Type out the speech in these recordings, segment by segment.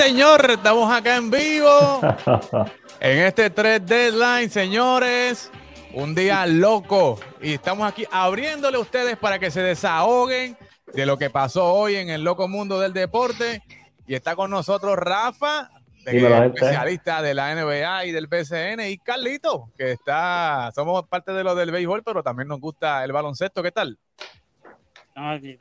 señor, estamos acá en vivo. en este 3 Deadline, señores. Un día loco. Y estamos aquí abriéndole a ustedes para que se desahoguen de lo que pasó hoy en el loco mundo del deporte. Y está con nosotros Rafa, de- especialista de la NBA y del PCN, y Carlito, que está, somos parte de lo del béisbol, pero también nos gusta el baloncesto. ¿Qué tal? No, aquí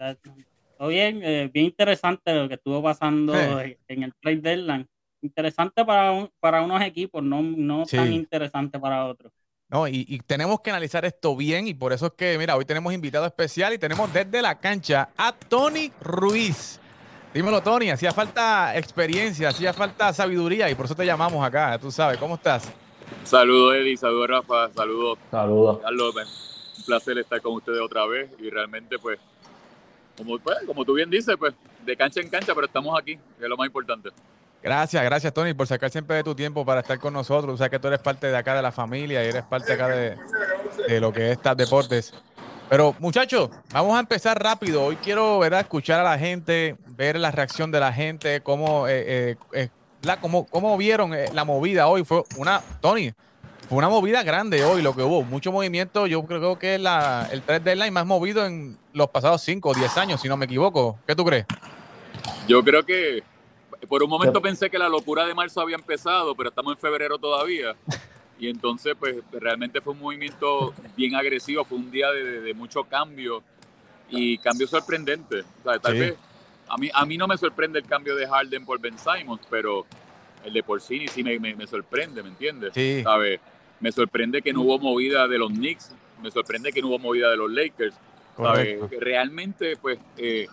bien, eh, bien interesante lo que estuvo pasando Sí. en el trade deadline. Interesante para, un- para unos equipos, no, no Sí. tan interesante para otros. No, y, y tenemos que analizar esto bien y por eso es que, mira, hoy tenemos invitado especial y tenemos desde la cancha a Tony Ruiz. Dímelo, Tony, hacía falta experiencia, hacía falta sabiduría y por eso te llamamos acá, tú sabes, ¿cómo estás? Saludos Eli, saludos Rafa, saludos Saludos. Carlos. Un placer estar con ustedes otra vez y realmente pues como, pues, como tú bien dices, pues de cancha en cancha, pero estamos aquí, que es lo más importante. Gracias, gracias, Tony, por sacar siempre de tu tiempo para estar con nosotros. O sea que tú eres parte de acá de la familia y eres parte acá de, de lo que es TAP Deportes. Pero muchachos, vamos a empezar rápido. Hoy quiero ¿verdad? escuchar a la gente, ver la reacción de la gente, cómo, eh, eh, eh, la- cómo, cómo vieron eh, la movida hoy. Fue una, Tony, fue una movida grande hoy lo que hubo. Mucho movimiento. Yo creo que es la, el 3 deadline más movido en los pasados 5 o 10 años, si no me equivoco. ¿Qué tú crees? Yo creo que por un momento Yo- pensé que la locura de marzo había empezado, pero estamos en febrero todavía. Y entonces, pues realmente fue un movimiento bien agresivo, fue un día de, de- de mucho cambio y cambio sorprendente. O sea, tal Sí. vez a mí, a mí no me sorprende el cambio de Harden por Ben Simons, pero el de Porcini sí me, me- me sorprende, ¿me entiendes? Sí. ¿Sabes? Me sorprende que no hubo movida de los Knicks, me sorprende que no hubo movida de los Lakers. ¿sabes? Realmente, pues, eh,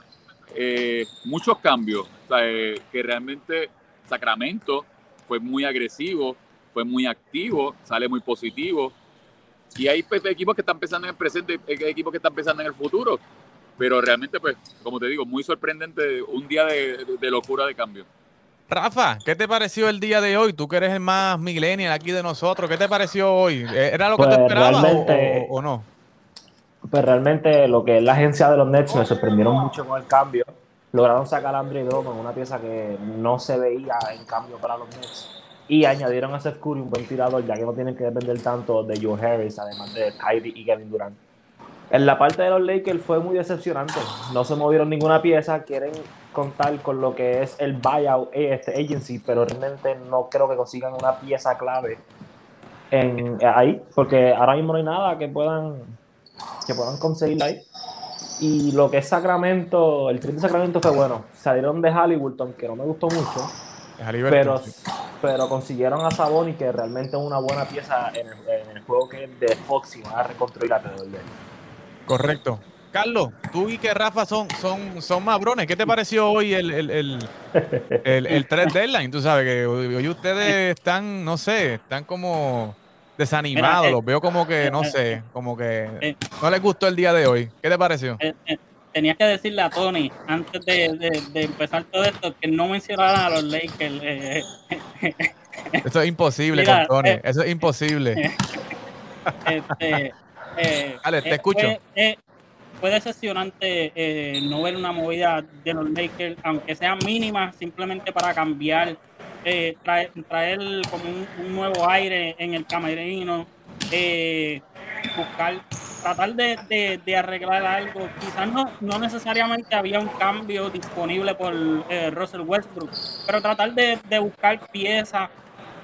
eh, muchos cambios. ¿sabes? Que realmente Sacramento fue muy agresivo, fue muy activo, sale muy positivo. Y hay pues, equipos que están pensando en el presente, hay equipos que están pensando en el futuro. Pero realmente, pues, como te digo, muy sorprendente, un día de, de locura de cambio. Rafa, ¿qué te pareció el día de hoy? Tú que eres el más millennial aquí de nosotros, ¿qué te pareció hoy? ¿E- ¿Era lo que Pues, te esperabas o- realmente- o, o no? Pues realmente lo que es la agencia de los Nets me sorprendieron mucho con el cambio. Lograron sacar a Andre Drummond, una pieza que no se veía en cambio para los Nets. Y añadieron a Seth Curry un buen tirador, ya que no tienen que depender tanto de Joe Harris, además de Kyrie y Kevin Durant. En la parte de los Lakers fue muy decepcionante. No se movieron ninguna pieza. Quieren contar con lo que es el buyout eh, este agency, pero realmente no creo que consigan una pieza clave en, ahí, porque ahora mismo no hay nada que puedan que puedan conseguir ahí. Y lo que es Sacramento, el trade de Sacramento fue bueno. Salieron de Halliburton, que no me gustó mucho, pero, pero consiguieron a Saboni, que realmente es una buena pieza en el, en el juego que es de Fox y van a reconstruir de él. Correcto. Carlos, tú y que Rafa son, son, son mabrones. ¿Qué te pareció hoy el, el, el, el, el 3 deadline? Tú sabes que hoy ustedes están, no sé, están como desanimados. Mira, Los veo como que, no eh, sé, como que eh. no les gustó el día de hoy. ¿Qué te pareció? Eh, tenías que decirle a Tony, antes de, de- de empezar todo esto, que no mencionara a los Lakers. eh, Eso es imposible Mira, con Tony. eh, Eso es imposible. este, eh, Dale, te escucho. Fue, fue decepcionante eh, no ver una movida de los Lakers, aunque sea mínima, simplemente para cambiar, eh, traer, traer como un, nuevo aire en el camerino, eh, buscar, tratar de, de- arreglar algo. Quizás no, no necesariamente había un cambio disponible por eh, Russell Westbrook, pero tratar de, buscar piezas.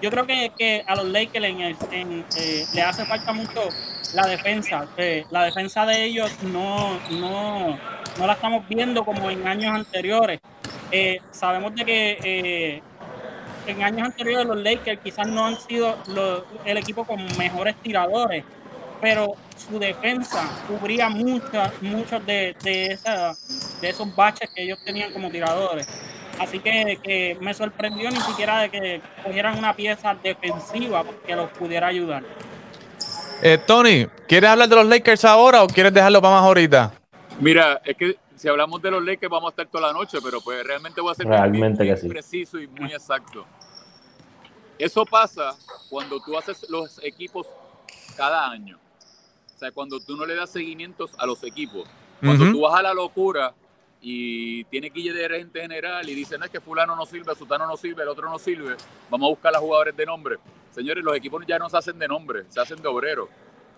Yo creo que, que a los Lakers en, eh, le hace falta mucho la defensa. La defensa de ellos no, no, no la estamos viendo como en años anteriores. Eh, sabemos de que eh, en años anteriores los Lakers quizás no han sido el equipo con mejores tiradores, pero su defensa cubría muchas, muchos de, de, esa- de esos baches que ellos tenían como tiradores. Así que, que me sorprendió ni siquiera de que cogieran una pieza defensiva que los pudiera ayudar. Eh, Tony, ¿quieres hablar de los Lakers ahora o quieres dejarlo para más ahorita? Mira, es que si hablamos de los Lakers vamos a estar toda la noche, pero pues realmente voy a ser Realmente sí. preciso y muy exacto. Eso pasa cuando tú haces los equipos cada año. O sea, cuando tú no le das seguimientos a los equipos. Cuando tú vas a la locura y tiene que ir de gerente general y dicen, no es que fulano no sirve, sutano no sirve, el otro no sirve, vamos a buscar a jugadores de nombre. Señores, los equipos ya no se hacen de nombre, se hacen de obrero.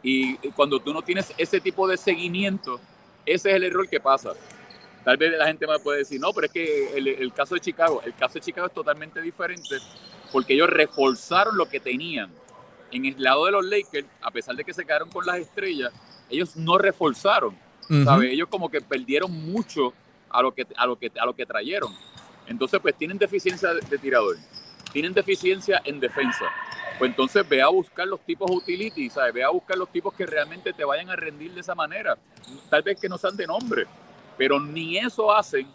Y cuando tú no tienes ese tipo de seguimiento, ese es el error que pasa. Tal vez la gente me puede decir, no, pero es que el, el caso de Chicago, el caso de Chicago es totalmente diferente porque ellos reforzaron lo que tenían. En el lado de los Lakers, a pesar de que se quedaron con las estrellas, ellos no reforzaron. ¿sabes? Ellos como que perdieron mucho a lo que, a lo que, a lo que trajeron. Entonces, pues tienen deficiencia de, de tirador, tienen deficiencia en defensa. Pues entonces ve a buscar los tipos utility, ¿sabes? Ve a buscar los tipos que realmente te vayan a rendir de esa manera. Tal vez que no sean de nombre, pero ni eso hacen.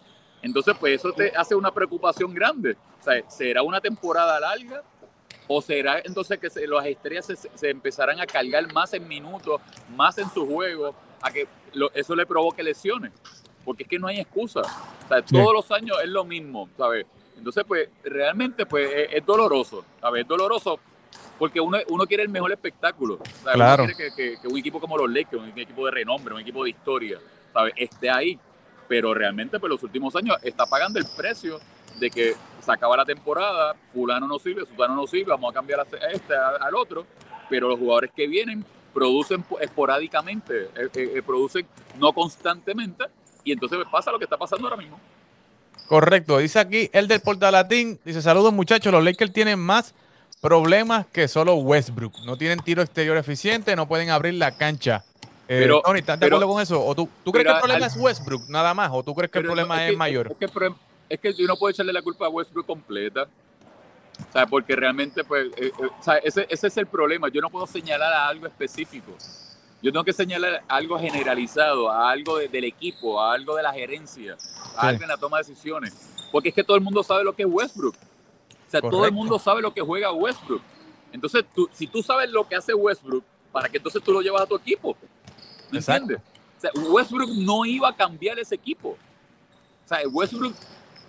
Entonces, pues eso te hace una preocupación grande. ¿será una temporada larga? ¿O será entonces que se- las estrellas se, empezarán a cargar más en minutos, más en su juego, a que eso le provoque lesiones? Porque es que no hay excusa. O sea, Sí. todos los años es lo mismo, ¿sabes? Entonces, pues, realmente, pues, es, es doloroso, ¿sabes? Es doloroso porque uno, uno quiere el mejor espectáculo. ¿sabes? Claro. Uno quiere que, que- que un equipo como los Lakers, un equipo de renombre, un equipo de historia, ¿sabes? Esté ahí. Pero realmente, pues, los últimos años está pagando el precio de que se acaba la temporada, fulano no sirve, fulano no sirve, vamos a cambiar a este, a- al otro, pero los jugadores que vienen producen po- esporádicamente, eh, eh, eh, producen no constantemente, y entonces pasa lo que está pasando ahora mismo. Correcto. Dice aquí el del Portalatín. Dice, saludos muchachos, los Lakers tienen más problemas que solo Westbrook. No tienen tiro exterior eficiente, no pueden abrir la cancha. Eh, Pero- Tony, ¿estás de acuerdo con eso? ¿O tú, tú crees que el problema al- es Westbrook nada más? ¿O tú crees que el problema no, es, que- mayor? Es que, es que yo no puedo echarle la culpa a Westbrook completa. O sea, porque realmente, pues, eh, eh, o sea, ese, ese es el problema. Yo no puedo señalar a algo específico. Yo tengo que señalar algo generalizado, a algo de- del equipo, a algo de la gerencia, a Sí. algo en la toma de decisiones. Porque es que todo el mundo sabe lo que es Westbrook. O sea, todo el mundo sabe lo que juega Westbrook. Entonces, tú, si tú sabes lo que hace Westbrook, ¿para qué entonces tú lo llevas a tu equipo? ¿Me Exacto. entiendes? O sea, Westbrook no iba a cambiar ese equipo. O sea, Westbrook,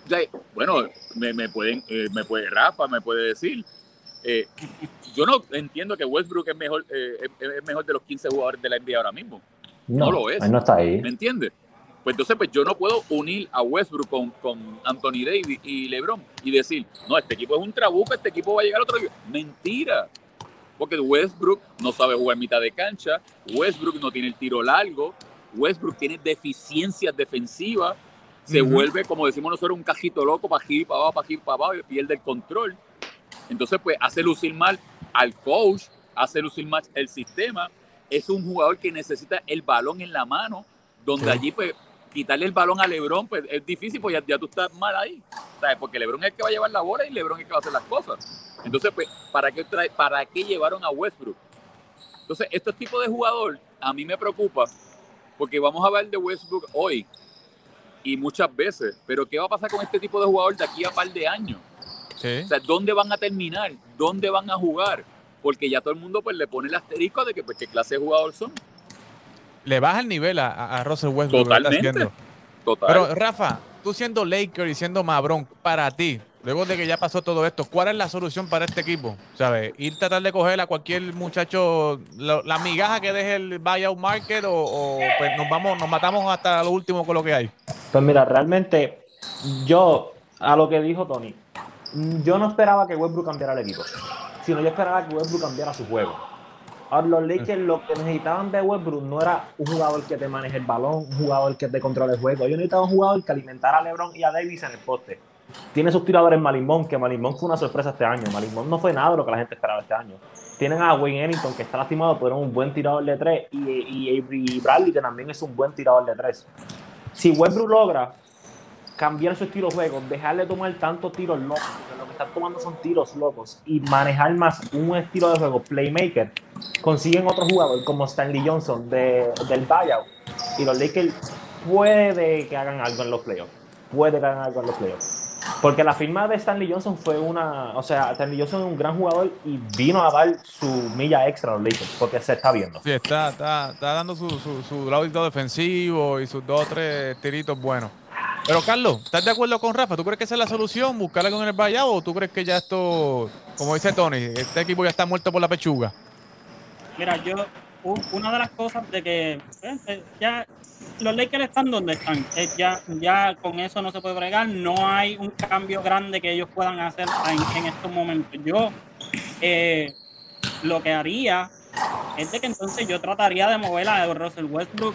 o sea, bueno, me, me pueden, eh, me puede Rafa, me puede decir. Eh, yo no entiendo que Westbrook es mejor, eh, es, es mejor de los 15 jugadores de la NBA ahora mismo. No lo es. No está ahí. ¿Me entiendes? Pues entonces, pues yo no puedo unir a Westbrook con, con Anthony Davis y LeBron y decir, no, este equipo es un trabuco, este equipo va a llegar a otro nivel. Mentira. Porque Westbrook no sabe jugar mitad de cancha, Westbrook no tiene el tiro largo, Westbrook tiene deficiencias defensivas, se vuelve, como decimos nosotros, un cajito loco para aquí, para abajo, para aquí, para abajo, y pierde el control. Entonces, pues hace lucir mal al coach, hace lucir mal el sistema. Es un jugador que necesita el balón en la mano, donde Sí. allí, pues, quitarle el balón a LeBron, pues es difícil, pues ya, ya tú estás mal ahí. ¿sabes? Porque LeBron es el que va a llevar la bola y LeBron es el que va a hacer las cosas. Entonces, pues, ¿para qué, trae, ¿para qué llevaron a Westbrook? Entonces, este tipo de jugador a mí me preocupa, porque vamos a hablar de Westbrook hoy y muchas veces, pero ¿qué va a pasar con este tipo de jugador de aquí a par de años? Sí. O sea, ¿dónde van a terminar? ¿Dónde van a jugar? Porque ya todo el mundo pues le pone el asterisco de que pues, qué clase de jugador son. Le baja el nivel a, a- Russell Westbrook. Totalmente. Total. Pero Rafa, tú siendo Laker y siendo Mabrón, para ti, luego de que ya pasó todo esto, ¿cuál es la solución para este equipo? ¿Sabes? ¿Ir tratar de coger a cualquier muchacho lo- la migaja que deje el buyout market o, o, pues nos vamos, nos matamos hasta lo último con lo que hay? Pues mira, realmente, yo, a lo que dijo Tony, yo no esperaba que Westbrook cambiara el equipo, sino yo esperaba que Westbrook cambiara su juego. Ahora, los Lakers lo que necesitaban de Westbrook no era un jugador que te maneje el balón, un jugador que te controle el juego. Ellos necesitaban un jugador que alimentara a LeBron y a Davis en el poste. Tiene sus tiradores Malimón, que Malimón fue una sorpresa este año. Malimón no fue nada de lo que la gente esperaba este año. Tienen a Wayne Ellington, que está lastimado, pero es un buen tirador de tres, y, y Avery Bradley, que también es un buen tirador de tres. Si Westbrook logra cambiar su estilo de juego, dejarle tomar tantos tiros locos, porque lo que están tomando son tiros locos, y manejar más un estilo de juego playmaker, consiguen otro jugador como Stanley Johnson de, del buyout, y los Lakers puede que hagan algo en los playoffs, puede que hagan algo en los playoffs. Porque la firma de Stanley Johnson fue una, o sea, Stanley Johnson es un gran jugador y vino a dar su milla extra a los Lakers, porque se está viendo. Sí, está, está, está dando su, su, su lado defensivo y sus dos o tres tiritos buenos. Pero Carlos, ¿estás de acuerdo con Rafa? ¿Tú crees que esa es la solución? ¿Buscar algo en el vallado? ¿O tú crees que ya esto, como dice Tony, este equipo ya está muerto por la pechuga? Mira, yo, una de las cosas de que eh, eh, ya los Lakers están donde están. Eh, ya, ya con eso no se puede bregar. No hay un cambio grande que ellos puedan hacer en, estos momentos. Yo lo que haría es de que entonces yo trataría de mover a Russell Westbrook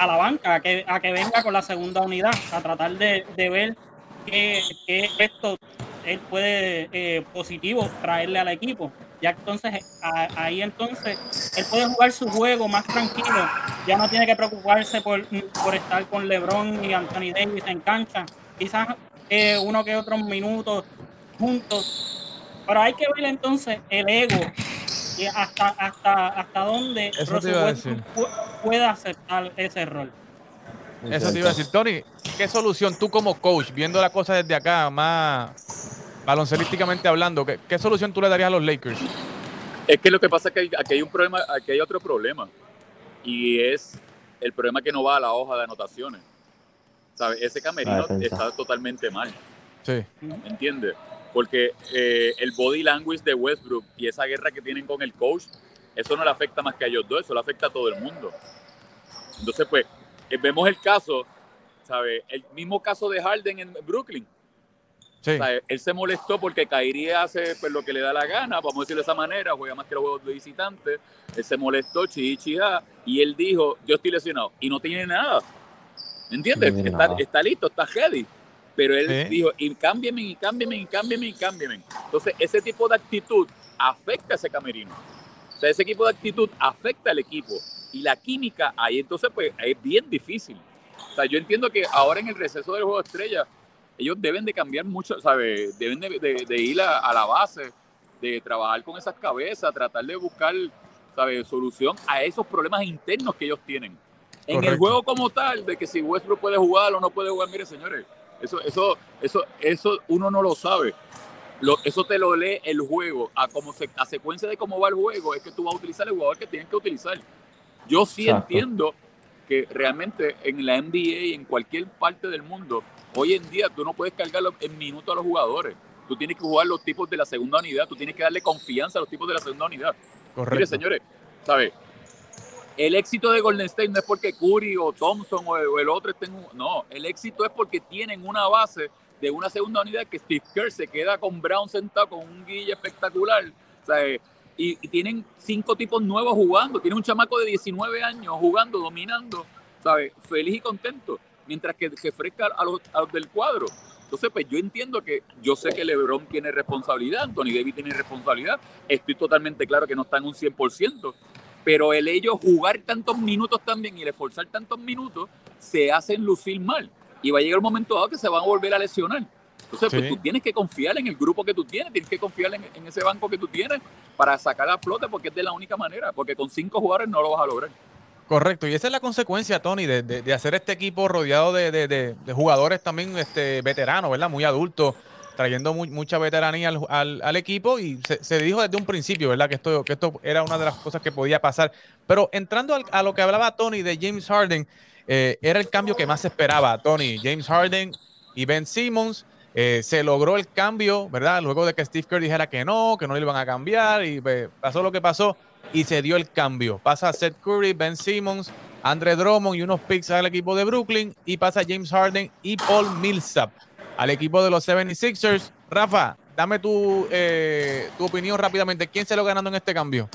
a la banca, a que, a que venga con la segunda unidad, a tratar de, ver qué, qué esto él puede positivo traerle al equipo. Ya entonces ahí entonces él puede jugar su juego más tranquilo, ya no tiene que preocuparse por, por estar con LeBron y Anthony Davis en cancha, quizás eh, uno que otros minutos juntos, pero hay que ver entonces el ego hasta hasta hasta dónde puede aceptar ese rol. Eso te iba a decir, Tony, ¿qué solución tú como coach, viendo la cosa desde acá, más baloncelísticamente hablando, ¿qué, ¿qué, solución tú le darías a los Lakers? Es que lo que pasa es que aquí hay un problema, aquí hay otro problema. Y es el problema que no va a la hoja de anotaciones. ¿Sabes? Ese camerino está totalmente mal. Sí. ¿Entiendes? Porque eh, el body language de Westbrook y esa guerra que tienen con el coach, eso no le afecta más que a ellos dos, eso le afecta a todo el mundo. Entonces, pues, eh, vemos el caso, ¿sabes? El mismo caso de Harden en Brooklyn él se molestó porque caería hace pues, lo que le da la gana, vamos a decirlo de esa manera, juega más que los juegos de visitante. Él se molestó, chi, y él dijo, yo estoy lesionado. Y no tiene nada. ¿Entiendes? está, listo, está ready. Pero él dijo, y cámbiame, y cámbiame, y cámbiame, y cámbiame. Entonces, ese tipo de actitud afecta a ese camerino. O sea, ese tipo de actitud afecta al equipo. Y la química ahí entonces pues es bien difícil. O sea, yo entiendo que ahora en el receso del juego de estrella ellos deben de cambiar mucho, ¿sabes? Deben de, ir a, la base, de trabajar con esas cabezas, tratar de buscar, ¿sabes? Solución a esos problemas internos que ellos tienen. En el juego como tal, de que si Westbrook puede jugar o no puede jugar, mire, señores, eso, eso, eso, eso uno no lo sabe. Lo, eso te lo lee el juego. A, como se, a secuencia de cómo va el juego, es que tú vas a utilizar el jugador que tienes que utilizar. Yo sí entiendo que realmente en la NBA y en cualquier parte del mundo Hoy en día tú no puedes cargar en minutos a los jugadores. Tú tienes que jugar los tipos de la segunda unidad. Tú tienes que darle confianza a los tipos de la segunda unidad. Correcto. Mire, señores, ¿sabes? El éxito de Golden State no es porque Curry o Thompson o el otro estén. No, el éxito es porque tienen una base de una segunda unidad que Steve Kerr se queda con Brown sentado con un guille espectacular. ¿sabes? Y, y, tienen cinco tipos nuevos jugando. Tiene un chamaco de 19 años jugando, dominando, ¿sabes? Feliz y contento mientras que, que fresca a los, del cuadro. Entonces, pues yo entiendo que yo sé que LeBron tiene responsabilidad, Anthony Davis tiene responsabilidad, estoy totalmente claro que no están un 100%, pero el ellos jugar tantos minutos también y el esforzar tantos minutos se hacen lucir mal. Y va a llegar un momento dado que se van a volver a lesionar. Entonces, pues tú tienes que confiar en el grupo que tú tienes, tienes que confiar en, en ese banco que tú tienes para sacar a flote, porque es de la única manera, porque con cinco jugadores no lo vas a lograr. Correcto, y esa es la consecuencia, Tony, de, hacer este equipo rodeado de, jugadores también este, veteranos, ¿verdad? Muy adultos, trayendo mucha veteranía al, equipo y se, dijo desde un principio, ¿verdad? Que esto, que esto era una de las cosas que podía pasar. Pero entrando a lo que hablaba Tony de James Harden, eh, era el cambio que más esperaba, Tony. James Harden y Ben Simmons. Eh, se logró el cambio, ¿verdad? Luego de que Steve Kerr dijera que no, que no le iban a cambiar y pues, pasó lo que pasó y se dio el cambio. Pasa Seth Curry, Ben Simmons, Andre Drummond y unos picks al equipo de Brooklyn y pasa James Harden y Paul Millsap al equipo de los 76ers. Rafa, dame tu, eh, tu opinión rápidamente. ¿Quién se lo ganando en este cambio?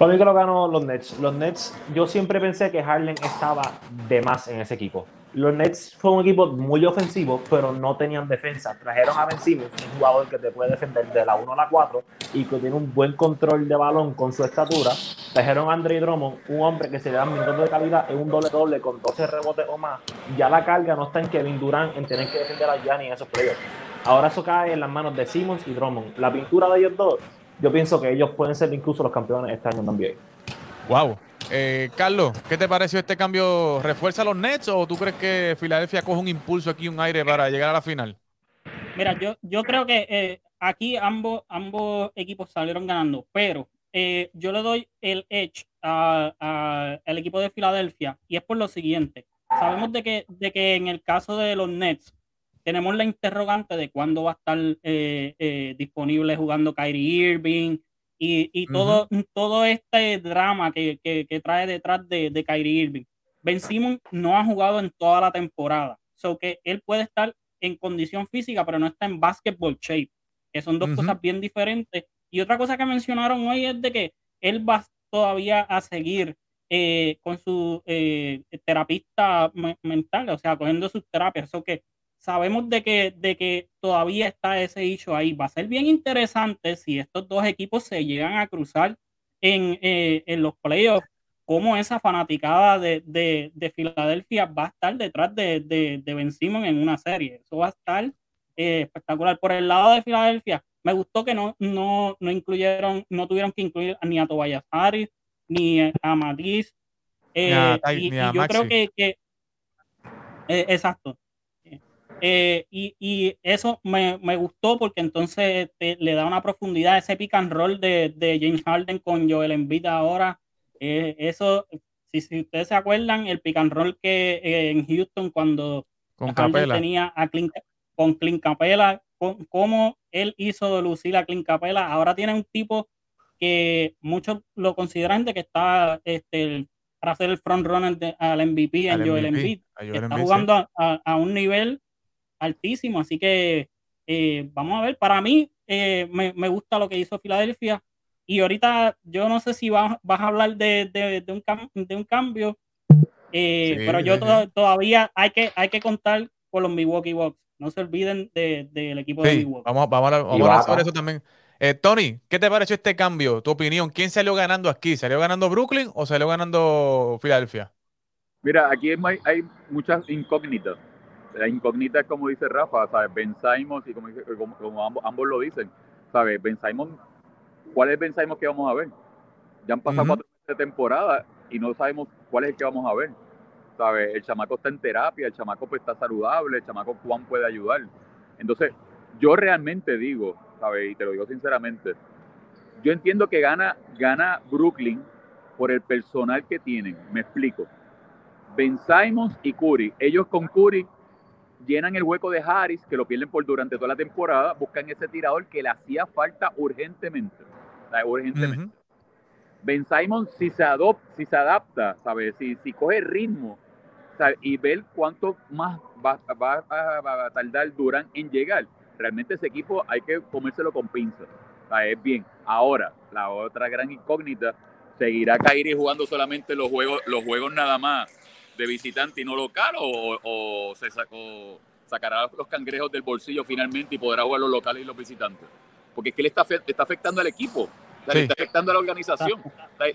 Para mí que lo ganó los Nets. Los Nets, yo siempre pensé que Harden estaba de más en ese equipo los Nets fue un equipo muy ofensivo, pero no tenían defensa. Trajeron a Ben Simmons, un jugador que te puede defender de la 1 a la 4 y que tiene un buen control de balón con su estatura. Trajeron a Andre Drummond, un hombre que se le da minutos de calidad en un doble-doble con 12 rebotes o más. Ya la carga no está en Kevin Durant en tener que defender a Gianni en esos playoffs. Ahora eso cae en las manos de Simmons y Drummond. La pintura de ellos dos, yo pienso que ellos pueden ser incluso los campeones este año también. Wow. Eh, Carlos, ¿qué te pareció este cambio? ¿Refuerza los Nets o tú crees que Filadelfia coge un impulso aquí, un aire para llegar a la final? Mira, yo, yo creo que eh, aquí ambos, ambos equipos salieron ganando, pero eh, yo le doy el edge al equipo de Filadelfia y es por lo siguiente. sabemos de que, de que en el caso de los Nets tenemos la interrogante de cuándo va a estar eh, eh, disponible jugando Kyrie Irving y, y todo, todo este drama que, que, que trae detrás de, de, Kyrie Irving. Ben Simmons no ha jugado en toda la temporada, so que él puede estar en condición física, pero no está en basketball shape, que son dos cosas bien diferentes. Y otra cosa que mencionaron hoy es de que él va todavía a seguir eh, con su eh, terapista mental, o sea, cogiendo sus terapias. Eso que sabemos de que, de que todavía está ese hecho ahí. Va a ser bien interesante si estos dos equipos se llegan a cruzar en, eh, en los playoffs, cómo esa fanaticada de, de, de, Filadelfia va a estar detrás de, de, de Ben Simon en una serie. Eso va a estar eh, espectacular. Por el lado de Filadelfia, me gustó que no, no, no incluyeron, no tuvieron que incluir ni a Tobias Harris, ni a Matisse. Eh, y, y yo creo que, que eh, exacto. Eh, y, y, eso me, me, gustó porque entonces te, le da una profundidad a ese pick and roll de, de James Harden con Joel Embiid ahora. Eh, eso, si, si, ustedes se acuerdan, el pick and roll que eh, en Houston cuando con tenía a Clint, con Clint Capela, con, cómo él hizo lucir a Clint Capela, ahora tiene un tipo que muchos lo consideran de que está este, para ser el front runner de, al MVP en Joel Embiid. Está jugando sí. a, a, un nivel altísimo, así que eh, vamos a ver, para mí eh, me, me, gusta lo que hizo Filadelfia y ahorita yo no sé si vas, vas a hablar de, de, de, un, de un cambio, eh, sí, pero yo sí, to todavía hay que, hay que contar con los Milwaukee Bucks, no se olviden del de, equipo de Milwaukee. Vamos, vamos a, vamos a hablar sobre eso también. Eh, Tony, ¿qué te pareció este cambio? Tu opinión, ¿quién salió ganando aquí? ¿Salió ganando Brooklyn o salió ganando Filadelfia? Mira, aquí hay, hay muchas incógnitas. La incógnita es como dice Rafa, ¿sabes? Ben Simons y como, como, como ambos, ambos, lo dicen, ¿sabes? Ben Simons, ¿cuál es Ben Simons que vamos a ver? Ya han pasado uh -huh. cuatro de temporada y no sabemos cuál es el que vamos a ver. ¿Sabes? El chamaco está en terapia, el chamaco pues está saludable, el chamaco Juan puede ayudar. Entonces, yo realmente digo, ¿sabes? Y te lo digo sinceramente, yo entiendo que gana, gana Brooklyn por el personal que tienen. Me explico. Ben Simons y Curry, ellos con Curry llenan el hueco de Harris, que lo pierden por durante toda la temporada, buscan ese tirador que le hacía falta urgentemente. Urgentemente. Uh -huh. Ben Simon, si se, adopta, si se adapta, ¿sabes? Si, si coge ritmo ¿sabes? y ver cuánto más va, va, va, va, a tardar Durán en llegar, realmente ese equipo hay que comérselo con pinzas. Es bien. Ahora, la otra gran incógnita, ¿seguirá Kairi jugando solamente los juegos, los juegos nada más de visitante y no local o, o se sacó, sacará los cangrejos del bolsillo finalmente y podrá jugar los locales y los visitantes? Porque es que le está, está afectando al equipo, sí. le está afectando a la organización.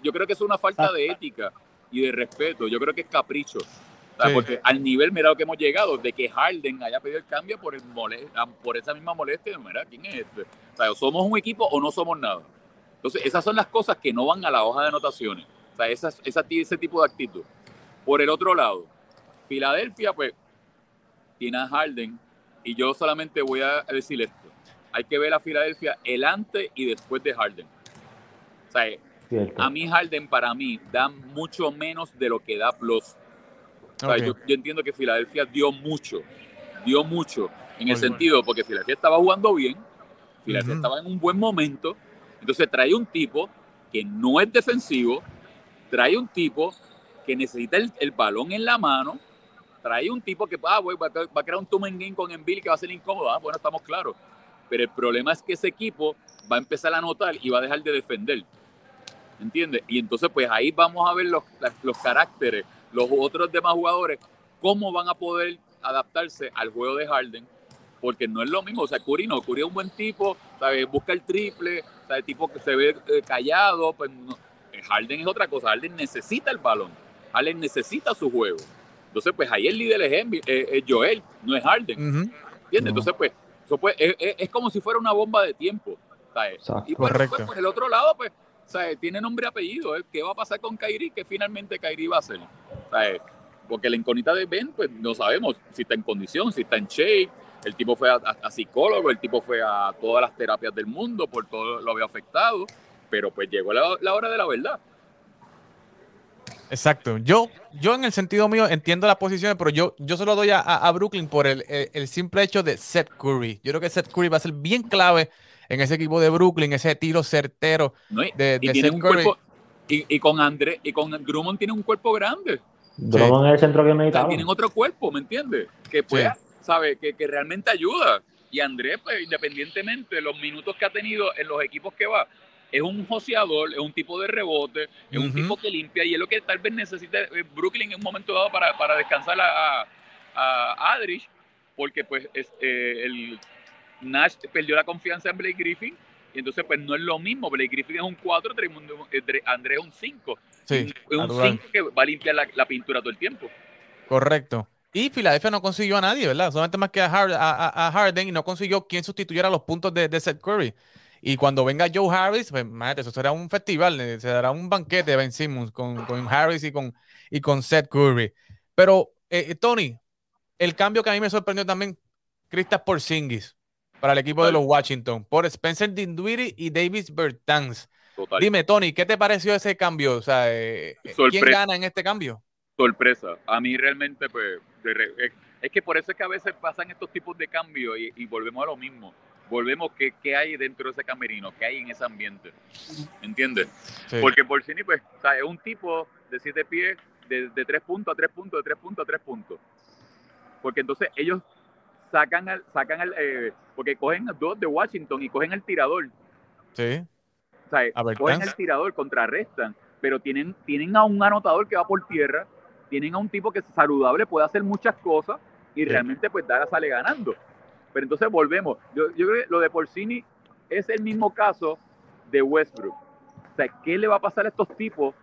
Yo creo que es una falta de ética y de respeto. Yo creo que es capricho. Sí. Porque al nivel, mira lo que hemos llegado, de que Harden haya pedido el cambio por, el por esa misma molestia. Mira, ¿quién es este? O sea, somos un equipo o no somos nada. Entonces, esas son las cosas que no van a la hoja de anotaciones. O sea, esas, esa, ese tipo de actitud. Por el otro lado, Filadelfia, pues, tiene a Harden y yo solamente voy a decir esto. Hay que ver a Filadelfia el antes y después de Harden. O sea, Cierto. a mí Harden para mí da mucho menos de lo que da Plus. O sea, okay. yo, yo, entiendo que Filadelfia dio mucho, dio mucho en el sentido, bueno. porque Filadelfia estaba jugando bien, Filadelfia uh -huh. estaba en un buen momento, entonces trae un tipo que no es defensivo, trae un tipo que necesita el, balón en la mano, trae un tipo que ah, va, a, crear un two game con Embiid que va a ser incómodo. Ah, bueno, estamos claros. Pero el problema es que ese equipo va a empezar a anotar y va a dejar de defender. ¿Entiendes? Y entonces, pues ahí vamos a ver los, los caracteres, los otros demás jugadores, cómo van a poder adaptarse al juego de Harden, porque no es lo mismo. O sea, Curry no, Curry es un buen tipo, ¿sabes? busca el triple, ¿sabes? el tipo que se ve eh, callado. Pues. Harden es otra cosa, Harden necesita el balón Allen necesita su juego. Entonces, pues ahí el líder es, eh, es Joel, no es Harden. Uh -huh. ¿Entiendes? Entonces, pues, eso pues es, como si fuera una bomba de tiempo. ¿sabes? Y pues, pues, por el otro lado, pues, ¿sabes? tiene nombre y apellido. ¿eh? ¿Qué va a pasar con Kairi? Que finalmente Kairi va a hacer. ¿sabes? Porque la incógnita de Ben, pues no sabemos si está en condición, si está en shape. El tipo fue a, a, a psicólogo, el tipo fue a todas las terapias del mundo, por todo lo había afectado. Pero pues llegó la, la hora de la verdad. Exacto. Yo, yo en el sentido mío entiendo las posiciones, pero yo, yo se lo doy a, a Brooklyn por el, el, el, simple hecho de Seth Curry. Yo creo que Seth Curry va a ser bien clave en ese equipo de Brooklyn, ese tiro certero No, y, de, y de tiene Seth un Curry. cuerpo, y, y con André, y con Drummond tiene un cuerpo grande. Drummond es el centro que O sea, tienen otro cuerpo, ¿me entiendes? Que puede, sabe, que, que realmente ayuda. Y Andrés, pues, independientemente de los minutos que ha tenido en los equipos que va, es un joseador, es un tipo de rebote, es un tipo que limpia y es lo que tal vez necesita eh, Brooklyn en un momento dado para, para descansar a, a, Adrich, porque pues es, eh, el Nash perdió la confianza en Blake Griffin y entonces pues no es lo mismo. Blake Griffin es un 4, Andrés es un 5. Sí, es un natural. 5 que va a limpiar la, la pintura todo el tiempo. Correcto. Y Filadelfia no consiguió a nadie, ¿verdad? Solamente más que a, Har- a- a- a Harden y no consiguió quien sustituyera los puntos de, de Seth Curry. Y cuando venga Joe Harris, pues, imagínate, eso será un festival, eh, se dará un banquete de Ben Simmons con, con Harris y con, y con Seth Curry. Pero, eh, eh, Tony, el cambio que a mí me sorprendió también, Kristaps Porzingis para el equipo de los Washington, por Spencer Dinwiddie y Davis Bertans. Total. Dime, Tony, ¿qué te pareció ese cambio? O sea, eh, ¿quién gana en este cambio? sorpresa. A mí realmente, pues, de re- es, es que por eso es que a veces pasan estos tipos de cambios y, y volvemos a lo mismo. Volvemos que qué hay dentro de ese camerino, qué hay en ese ambiente. ¿Entiendes? Sí. Porque Porcini, pues, o sea, es un tipo de siete pies, de, de tres puntos a tres puntos, de tres puntos a tres puntos. Porque entonces ellos sacan al, sacan al, eh, porque cogen dos de Washington y cogen el tirador. Sí. O sea, A ver, cogen el tirador, contrarrestan, pero tienen, tienen a un anotador que va por tierra, tienen a un tipo que es saludable, puede hacer muchas cosas y Sí. realmente pues Dallas sale ganando. Pero entonces volvemos. Yo, yo creo que lo de Porcini es el mismo caso de Westbrook. O sea, ¿qué le va a pasar a estos tipos?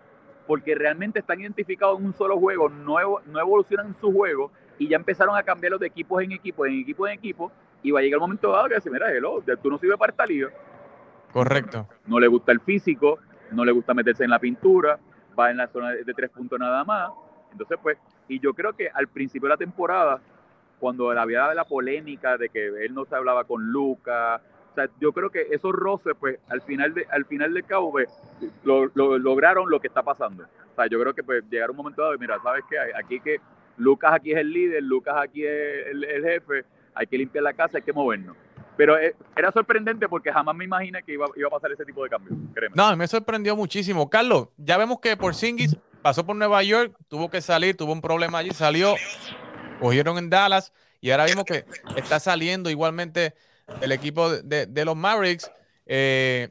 Porque realmente están identificados en un solo juego, no, no evolucionan en su juego y ya empezaron a cambiarlos de equipos en equipo, en equipo en equipo, y va a llegar el momento dado que dice, mira, hello, tú no sirves para esta liga Correcto. no le gusta el físico, no le gusta meterse en la pintura, va en la zona de, de tres puntos nada más. Entonces, pues, y yo creo que al principio de la temporada, cuando había la polémica de que él no se hablaba con Lucas, o sea, yo creo que esos roces, pues, al final de, al final del cabo, pues, lo, lo- lograron lo que está pasando. O sea, yo creo que pues llegar un momento dado, mira, ¿sabes qué? Aquí que Lucas aquí es el líder, Lucas aquí es el, jefe, hay que limpiar la casa, hay que movernos. Pero eh, era sorprendente porque jamás me imaginé que iba, iba a pasar ese tipo de cambio, créeme. No, me sorprendió muchísimo. Carlos, ya vemos que Porzingis pasó por Nueva York, tuvo que salir, tuvo un problema allí, salió, cogieron en Dallas y ahora vimos que está saliendo igualmente el equipo de, de- los Mavericks. Eh,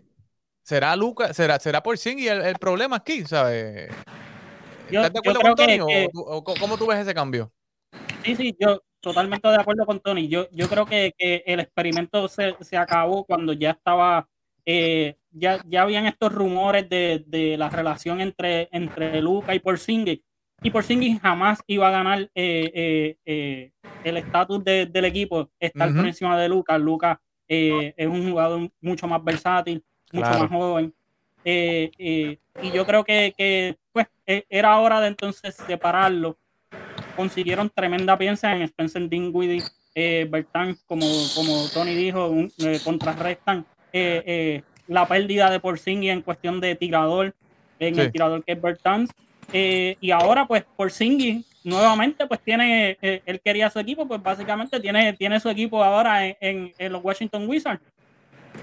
¿Será Lucas, será, será Porzingis el, el problema aquí? ¿sabes? Yo- ¿Estás de acuerdo con Tony? o que- ¿Cómo tú ves ese cambio? Sí, sí, yo totalmente de acuerdo con Tony. Yo, yo creo que, que el experimento se, se acabó cuando ya estaba, eh, ya, ya habían estos rumores de, de la relación entre, entre Luca y Porzingis. Y Porzingis jamás iba a ganar eh, eh, eh, el estatus de- del equipo, estar por encima de Luca. Luca eh, es un jugador mucho más versátil, mucho Claro. más joven. Y yo creo que, que, pues, eh, era hora de entonces separarlo consiguieron tremenda pieza en Spencer Dinwiddie, Bertans, como, como Tony dijo, un- contrarrestan la pérdida de Porzingis en cuestión de tirador, en Sí. el tirador que es Bertans. Eh, y ahora, pues, Porzingis nuevamente, pues tiene, eh, él quería su equipo, pues básicamente tiene, tiene su equipo ahora en, en- en los Washington Wizards.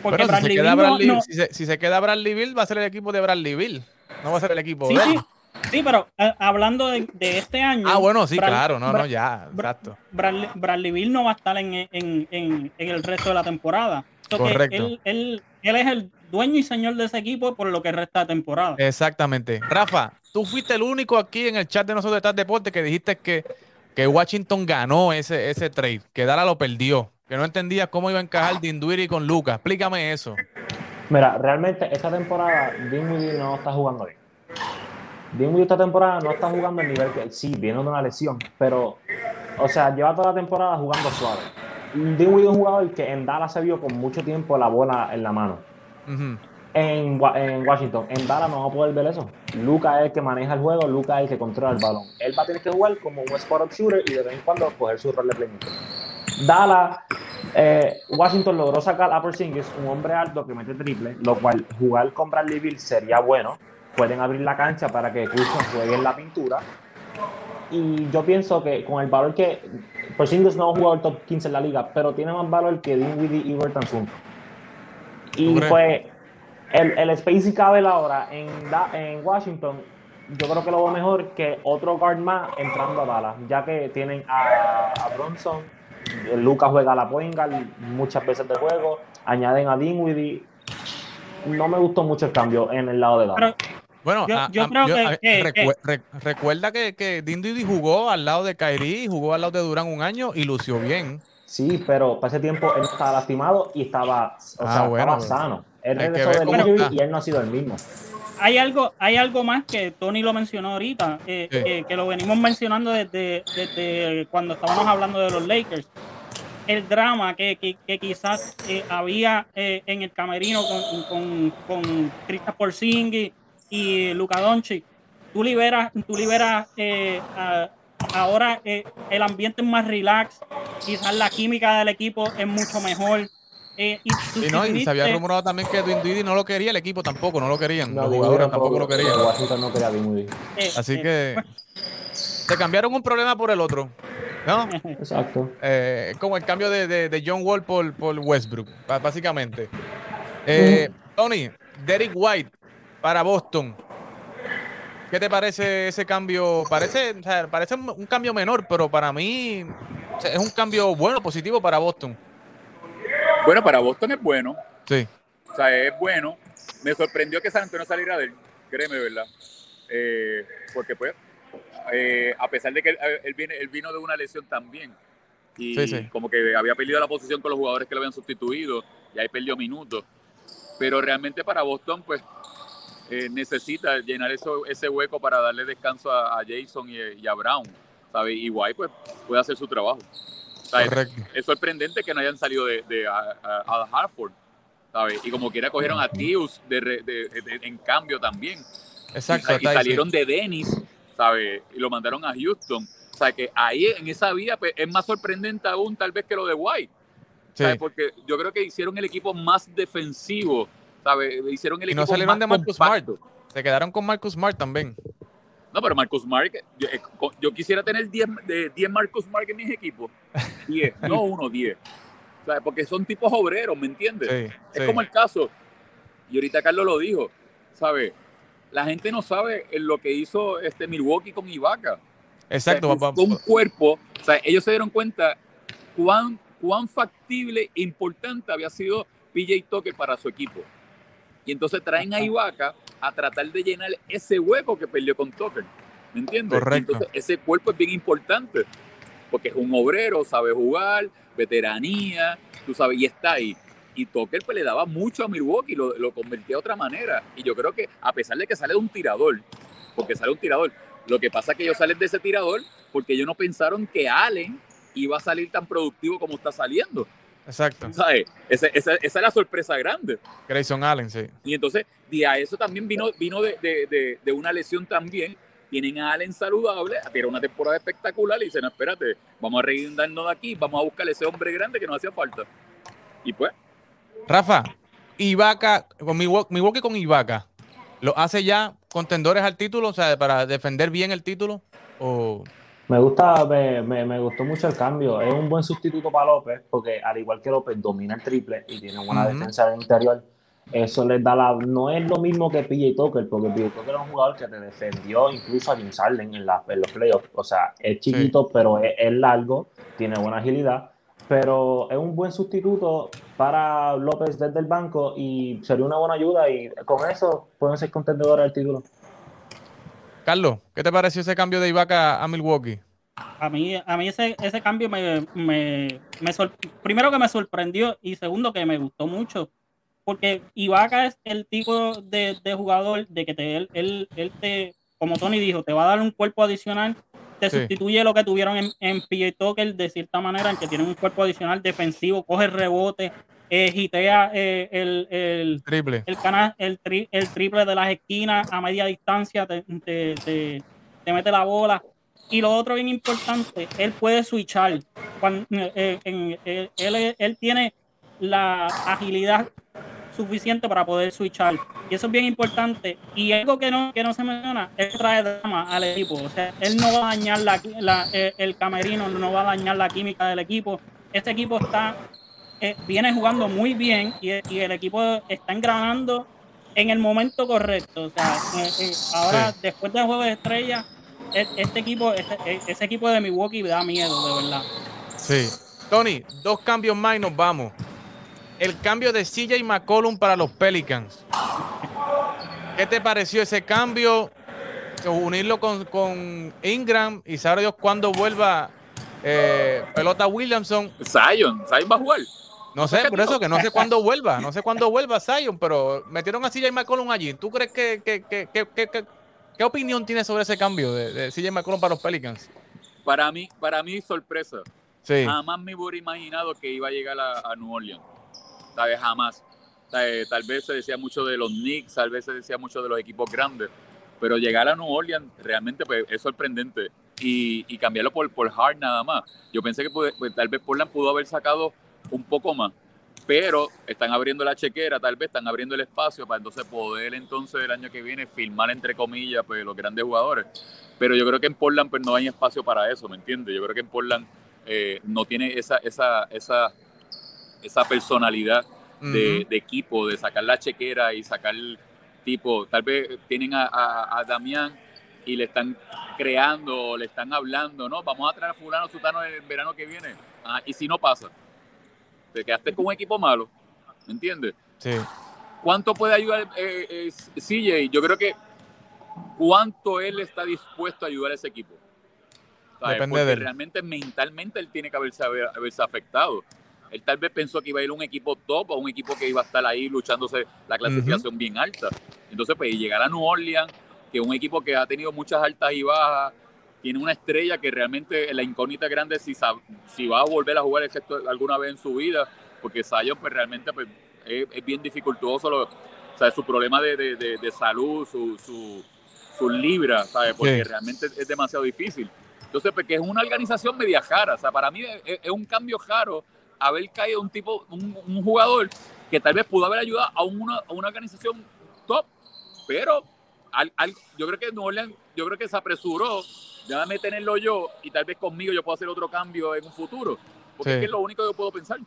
Porque si se, queda Bradley, no- si, se, si se queda Bradley Bill, va a ser el equipo de Bradley Bill. No va a ser el equipo sí, de él. sí, sí, pero eh, hablando de, de este año. Ah, bueno, sí, Brad- claro. No, Brad- no, ya. Exacto. Bradley, Bradley Beal no va a estar en, en, en, en el resto de la temporada. So Correcto. Él, él, él es el dueño y señor de ese equipo por lo que resta de temporada. Exactamente. Rafa, tú fuiste el único aquí en el chat de nosotros de Tal Deporte que dijiste que, que Washington ganó ese, ese trade, que Dara lo perdió, que no entendía cómo iba a encajar Dinwiddie con Lucas. Explícame eso. Mira, realmente esta temporada Dinwiddie no está jugando bien. Dinwiddie esta temporada no está jugando el nivel que sí, viene de una lesión, pero, o sea, lleva toda la temporada jugando suave. Dinwiddie es un jugador que en Dallas se vio con mucho tiempo la bola en la mano. En, Wa- en Washington, en Dallas no va a poder ver eso. Luca es el que maneja el juego, Luca es el que controla el balón. Él va a tener que jugar como un spot-up shooter y de vez en cuando coger su rol de playmaker. Dallas, eh, Washington logró sacar a Porzingis, un hombre alto que mete triple, lo cual jugar con Bradley Beal sería bueno, pueden abrir la cancha para que Houston juegue en la pintura. Y yo pienso que con el valor que Porzingis no es un jugador top 15 en la liga, pero tiene más valor que Dinwiddie y juntos. Y pues el, el Spacey Cabell ahora en, Da- en Washington, yo creo que lo veo mejor que otro guard más entrando a Dallas, ya que tienen a, a Bronson, Lucas juega a la point guard muchas veces de juego, añaden a Dinwiddie. No me gustó mucho el cambio en el lado de Dallas. Pero Bueno, Yo- a- yo a- creo que- a- que- recue- re- recuerda que, que Dinwiddie jugó al lado de Kyrie, jugó al lado de Durán un año y lució bien. Sí, pero para ese tiempo él estaba lastimado y estaba, o Ah, sea, bueno, estaba sano. Él regresó del injury y él no ha sido el mismo. hay algo, hay algo más que Tony lo mencionó ahorita, eh, Sí. que, que lo venimos mencionando desde, desde cuando estábamos hablando de los Lakers. El drama que, que- que quizás eh, había eh, en el camerino con, con, con Kristaps Porzingis y Luka Doncic. Tú liberas, tú liberas eh, a- ahora eh, el ambiente es más relax, quizás la química del equipo es mucho mejor. eh, y, Y no, y se había rumorado también que Dinwiddie no lo quería el equipo tampoco, no lo querían. No, los jugadores tampoco lo querían. Washington no quería Dinwiddie. eh, Así eh, que se cambiaron un problema por el otro. ¿No? Exacto. Eh, como el cambio de, de- de John Wall por, por Westbrook, básicamente. Eh, Tony, Derek White para Boston. ¿Qué te parece ese cambio? Parece, o sea, parece un un cambio menor, pero para mí o sea, es un cambio bueno, positivo para Boston. Bueno, para Boston es bueno. Sí, O sea, es bueno. Me sorprendió que San Antonio saliera de él, créeme, ¿verdad? Eh, porque pues, eh, a pesar de que él, él viene, él vino de una lesión también. Y Sí, sí. como que había perdido la posición con los jugadores que lo habían sustituido y ahí perdió minutos. Pero realmente para Boston, pues, eh, necesita llenar eso, ese hueco para darle descanso a, a Jason y, y a Brown. ¿sabes? Y White, pues, puede hacer su trabajo. es sorprendente que no hayan salido de, de a, a- a Hartford, ¿sabes? Y como quiera cogieron a Tius de, de- en cambio también. Exacto. y, salieron de Dennis, ¿sabes? Y lo mandaron a Houston. O sea, que ahí en esa vía pues, es más sorprendente aún tal vez que lo de White, sí. ¿sabes? Porque yo creo que hicieron el equipo más defensivo, ¿sabes? Hicieron el Y equipo no salieron más de Marcus Smart. compacto. Se quedaron con Marcus Smart también. No, pero Marcus Smart, yo, eh, yo quisiera tener 10 de 10 Marcus Smart en mis equipos. 10, no uno, 10. O sea, porque son tipos obreros, ¿me entiendes? Sí, Es sí. como el caso, y ahorita Carlos lo dijo, ¿sabes? La gente no sabe en lo que hizo este Milwaukee con Ibaka. Exacto. O sea, un cuerpo, o sea, ellos se dieron cuenta cuán, cuán factible e importante había sido PJ Tucker para su equipo. Y entonces traen a Ibaka a tratar de llenar ese hueco que perdió con Tucker. ¿Me entiendes? Correcto. Entonces ese cuerpo es bien importante, porque es un obrero, sabe jugar, veteranía, tú sabes, y está ahí. Y Tucker pues, le daba mucho a Milwaukee, lo, lo convertía de otra manera. Y yo creo que a pesar de que sale de un tirador, porque sale un tirador, lo que pasa es que ellos salen de ese tirador porque ellos no pensaron que Allen iba a salir tan productivo como está saliendo. Exacto. ¿Sabes? Esa, esa- esa es la sorpresa grande. Grayson Allen, sí. Y entonces, de a eso también vino, vino de, de- de- de una lesión también. Tienen a Allen saludable, era una temporada espectacular, y dicen, no, espérate, vamos a reindarnos de aquí, vamos a buscar ese hombre grande que nos hacía falta. Y pues, Rafa, Ibaka, con Milwaukee, Milwaukee con Ibaka, ¿lo hace ya contendores al título? O sea, para defender bien el título. O Me gusta, me, me- me gustó mucho el cambio. Es un buen sustituto para López, porque al igual que López domina el triple y tiene buena defensa en el interior, eso les da la. No es lo mismo que PJ Tucker, porque PJ Tucker es un jugador que te defendió incluso a James Harden en, la- en los playoffs. O sea, es chiquito, pero es, es largo, tiene buena agilidad. Pero es un buen sustituto para López desde el banco y sería una buena ayuda. Y con eso pueden ser contendedores del título. Carlos, ¿qué te pareció ese cambio de Ibaka a Milwaukee? A mí, a mí ese, ese cambio me, me, me sor- primero que me sorprendió y segundo que me gustó mucho. Porque Ibaka es el tipo de, de jugador de que te, él, él, él te, como Tony dijo, te va a dar un cuerpo adicional, te Sí. sustituye lo que tuvieron en, en PJ Tucker de cierta manera, en que tiene un cuerpo adicional defensivo, coge rebote, eh, gitea eh, el, el, Triple. el, cana- el, tri- el triple de las esquinas a media distancia, te, te- te- te mete la bola. Y lo otro bien importante, él puede switchar. Cuando, eh, en- eh, él, él tiene la agilidad suficiente para poder switchar. Y eso es bien importante. Y algo que no, que no se menciona, él trae drama al equipo. O sea, él no va a dañar la, la- eh, el camerino, no va a dañar la química del equipo. Este equipo está eh, viene jugando muy bien y, y el equipo está engranando en el momento correcto. O sea, eh, eh, ahora, Sí. después del juego de estrellas, e- este equipo, este- ese equipo de Milwaukee da miedo, de verdad. Sí. Tony, dos cambios más y nos vamos. El cambio de CJ McCollum para los Pelicans. ¿Qué te pareció ese cambio? Unirlo con, con Ingram y saber Dios cuándo vuelva eh, pelota Williamson. Zion, Zion va a jugar. No sé, por eso que no sé cuándo vuelva. No sé cuándo vuelva Zion, pero metieron a CJ McCollum allí. ¿Tú crees que, que, que, que- que- que- qué opinión tienes sobre ese cambio de, de CJ McCollum para los Pelicans? Para mí, para mí, sorpresa. Sí. Jamás me hubiera imaginado que iba a llegar a, a New Orleans. ¿Sabes? Jamás. ¿Sabes? Tal vez se decía mucho de los Knicks, tal vez se decía mucho de los equipos grandes, pero llegar a New Orleans realmente pues, es sorprendente. Y, y cambiarlo por, por Hart nada más. Yo pensé que pues, tal vez Portland pudo haber sacado un poco más, pero están abriendo la chequera, tal vez están abriendo el espacio para entonces poder entonces el año que viene filmar entre comillas pues, los grandes jugadores. Pero yo creo que en Portland pues, no hay espacio para eso, ¿me entiendes? Yo creo que en Portland eh, no tiene esa, esa, esa, esa personalidad de, equipo, de sacar la chequera y sacar tipo, tal vez tienen a, a, a Damián y le están creando, le están hablando, ¿no? Vamos a traer a fulano sutano el verano que viene. Ah, y si no pasa, te quedaste con un equipo malo, ¿me entiendes? Sí. ¿Cuánto puede ayudar eh, eh, CJ? Yo creo que cuánto él está dispuesto a ayudar a ese equipo. ¿Sabes? Depende Porque de él. realmente mentalmente él tiene que haberse, haber- haberse afectado. Él tal vez pensó que iba a ir a un equipo top o un equipo que iba a estar ahí luchándose la clasificación bien alta. Entonces, pues llegar a New Orleans, que es un equipo que ha tenido muchas altas y bajas, tiene una estrella que realmente la incógnita grande es si, si va a volver a jugar excepto alguna vez en su vida, porque Zion pues realmente pues, es, es bien dificultoso, lo- o sea, su problema de, de- de- de salud, su, su, sus libras, ¿sabes? Porque Sí. realmente es demasiado difícil. Entonces, porque es una organización media jara, o sea, para mí es, es un cambio jaro haber caído un tipo, un, un jugador que tal vez pudo haber ayudado a una, a una organización top, pero al- al- yo creo que New Orleans, yo creo que se apresuró, déjame tenerlo yo y tal vez conmigo yo puedo hacer otro cambio en un futuro, porque Sí. es que es lo único que yo puedo pensar.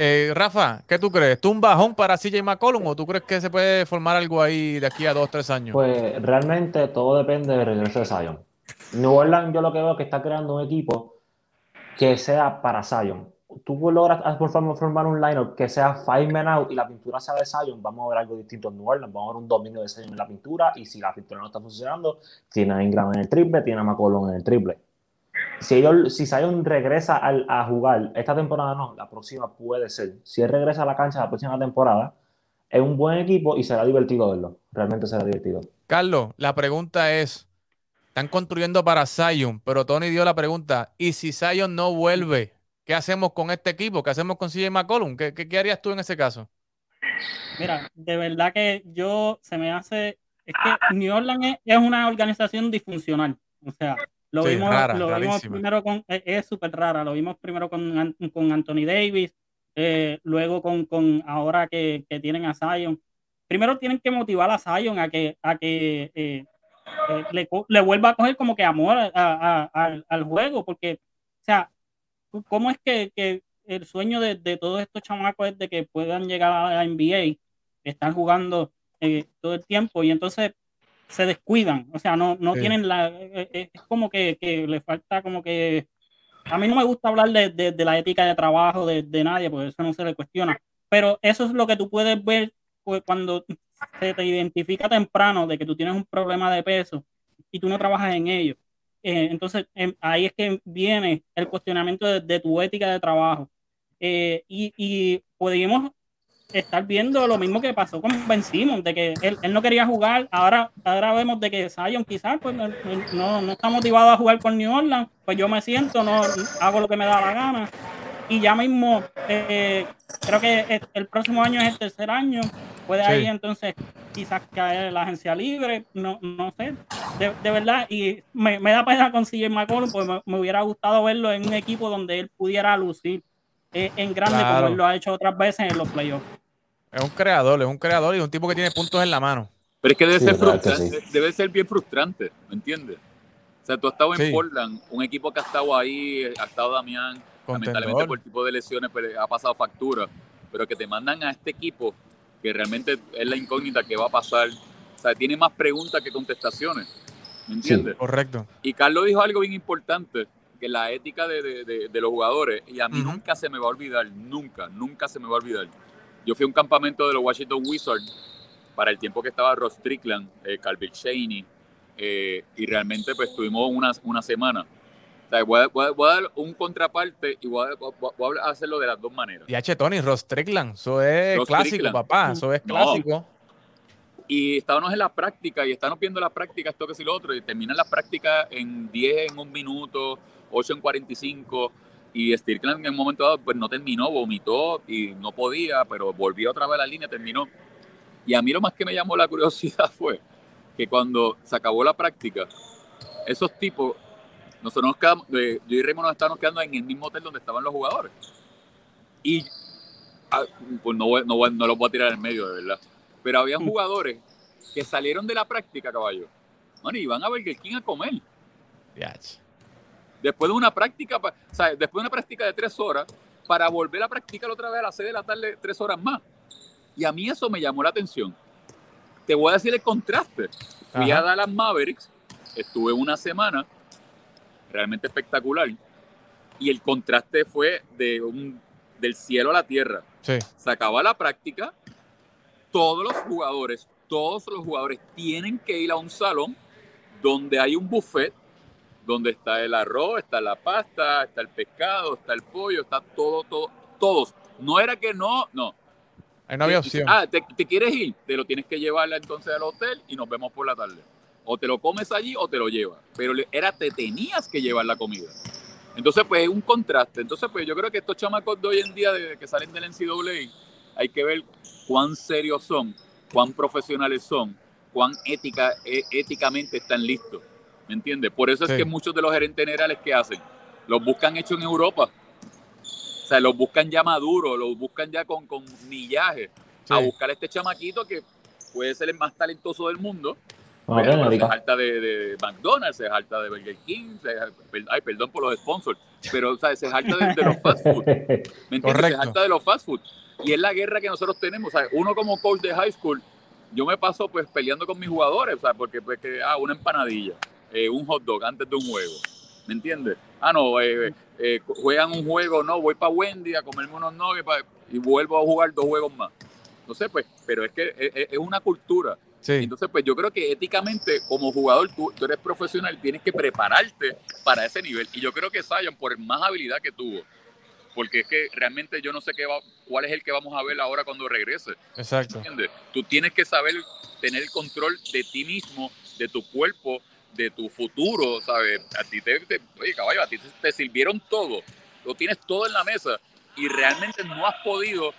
Eh, Rafa, ¿qué tú crees? ¿Tú un bajón para CJ McCollum o tú crees que se puede formar algo ahí de aquí a dos, tres años? Pues realmente todo depende del regreso de Zion. New Orleans yo lo que veo es que está creando un equipo que sea para Zion. Tú logras formar un lineup que sea five men out y la pintura sea de Zion, vamos a ver algo distinto en New vamos a ver un dominio de Zion en la pintura y si la pintura no está funcionando, tiene a Ingram en el triple, tiene a McCollum en el triple. Si, ellos, si Zion regresa al- a jugar, esta temporada no, la próxima puede ser. Si él regresa a la cancha la próxima temporada, es un buen equipo y será divertido verlo. Realmente será divertido. Carlos, la pregunta es, están construyendo para Zion, pero Tony dio la pregunta, ¿y si Zion no vuelve? ¿Qué hacemos con este equipo? ¿Qué hacemos con CJ McCollum? ¿Qué, qué, qué harías tú en ese caso? Mira, de verdad que yo se me hace. Es que New Orleans es, una organización disfuncional. O sea, lo Sí, vimos, rara, lo vimos primero con. Es súper rara. Lo vimos primero con, con Anthony Davis, eh, luego con, con ahora que, que tienen a Zion. Primero tienen que motivar a Zion a que, a que eh, eh, le, le vuelva a coger como que amor a- a- al, al juego, porque, o sea, ¿cómo es que, que el sueño de, de todos estos chamacos es de que puedan llegar a la NBA, están jugando eh, todo el tiempo y entonces se descuidan, o sea, no, no Sí. tienen la, eh, eh, es como que, que le falta como que, a mí no me gusta hablar de, de- de la ética de trabajo de, de nadie, porque eso no se le cuestiona, pero eso es lo que tú puedes ver cuando se te identifica temprano de que tú tienes un problema de peso y tú no trabajas en ello. Eh, entonces, em, ahí es que viene el cuestionamiento de, tu ética de trabajo. Eh, y, y podríamos estar viendo lo mismo que pasó con Ben de que él, él no quería jugar, ahora, ahora vemos de que Zion quizás pues, no, no, está motivado a jugar con New Orleans, pues yo me siento, no hago lo que me da la gana. Y ya mismo, eh, creo que el próximo año es el tercer año, puede Sí. ahí entonces quizás caer la agencia libre, no, no sé, de, de verdad, y me, me da pena conseguir McCollum, porque me, me hubiera gustado verlo en un equipo donde él pudiera lucir eh, en grande Claro. como él lo ha hecho otras veces en los playoffs. Es un creador, es un creador y un tipo que tiene puntos en la mano. Pero es que debe Sí, ser frustrante, debe ser bien frustrante, ¿me entiendes? O sea, tú has estado en Sí. Portland, un equipo que ha estado ahí, ha estado Damián, lamentablemente por tipo de lesiones pues, ha pasado factura, pero que te mandan a este equipo que realmente es la incógnita que va a pasar. O sea, tiene más preguntas que contestaciones, ¿me entiendes? Correcto. Y Carlos dijo algo bien importante, que la ética de, de- de- de los jugadores, y a mí nunca se me va a olvidar, nunca, nunca se me va a olvidar. Yo fui a un campamento de los Washington Wizards para el tiempo que estaba Ross Strickland, eh, Calvin Shaney, eh, y realmente pues tuvimos una, una semana. O sea, voy, a, voy a- voy a dar un contraparte y voy a, voy a- hacerlo de las dos maneras. Y H. Tony, Ross Strickland, eso es Ross clásico, Strickland. papá, eso es No. clásico. Y estábamos en la práctica y estábamos viendo la práctica, esto que si lo otro, y terminan las prácticas en 10 en un minuto, 8 en 45. Y Strickland en un momento dado pues no terminó, vomitó y no podía, pero volvió otra vez a la línea, terminó. Y a mí lo más que me llamó la curiosidad fue que cuando se acabó la práctica, esos tipos, nosotros nos quedamos, eh, yo y Raymond nos estábamos quedando en el mismo hotel donde estaban los jugadores. Y ah, pues no, no, no los voy a tirar en medio, de verdad. Pero había jugadores que salieron de la práctica, caballo. Bueno, y iban a Burger King a comer. Después de una práctica, o sea, después de una práctica de tres horas, para volver a practicar otra vez a las seis de la tarde, tres horas más. Y a mí eso me llamó la atención. Te voy a decir el contraste. Fui Ajá. a Dallas Mavericks, estuve una semana, realmente espectacular. Y el contraste fue de un, del cielo a la tierra Sí, se acaba la práctica, todos los jugadores, todos los jugadores tienen que ir a un salón donde hay un buffet, donde está el arroz, está la pasta, está el pescado, está el pollo, está todo, todo, todos. No era que no, no. ahí no había Te- opción. Ah, ¿te, te quieres ir? Te lo tienes que llevar entonces al hotel y nos vemos por la tarde. O te lo comes allí o te lo llevas. Pero era, te tenías que llevar la comida. Entonces, pues es un contraste. Entonces, pues yo creo que estos chamacos de hoy en día que salen del NCAA, hay que ver cuán serios son, cuán profesionales son, cuán ética, é- éticamente están listos. ¿Me entiendes? Por eso es Sí. que muchos de los gerentes generales que hacen, los buscan hechos en Europa. O sea, los buscan ya maduros, los buscan ya con, con millaje. Sí. A buscar a este chamaquito que puede ser el más talentoso del mundo, pero, pero se jalta de, de McDonald's, se jalta de Burger King, se, ay, perdón por los sponsors, pero o sea, se jalta de, de los fast food. ¿Me entiendes? Se jalta de los fast food. Y es la guerra que nosotros tenemos. O sea, uno como coach de high school, yo me paso pues peleando con mis jugadores, sea, porque pues que, ah, una empanadilla, eh, un hot dog antes de un juego. ¿Me entiendes? Ah, no, eh, eh, juegan un juego, no, voy para Wendy a comerme unos nuggets y vuelvo a jugar dos juegos más. No sé, pues, pero es que es, es- es una cultura. Sí, Entonces, pues yo creo que éticamente, como jugador, tú, tú eres profesional, tienes que prepararte para ese nivel. Y yo creo que Zion, por más habilidad que tuvo, porque es que realmente yo no sé qué va, cuál es el que vamos a ver ahora cuando regrese. exacto. ¿entiendes? Tú tienes que saber tener el control de ti mismo, de tu cuerpo, de tu futuro, ¿sabes? A ti te, te- oye, caballo, a ti te, te sirvieron todo, lo tienes todo en la mesa y realmente no has podido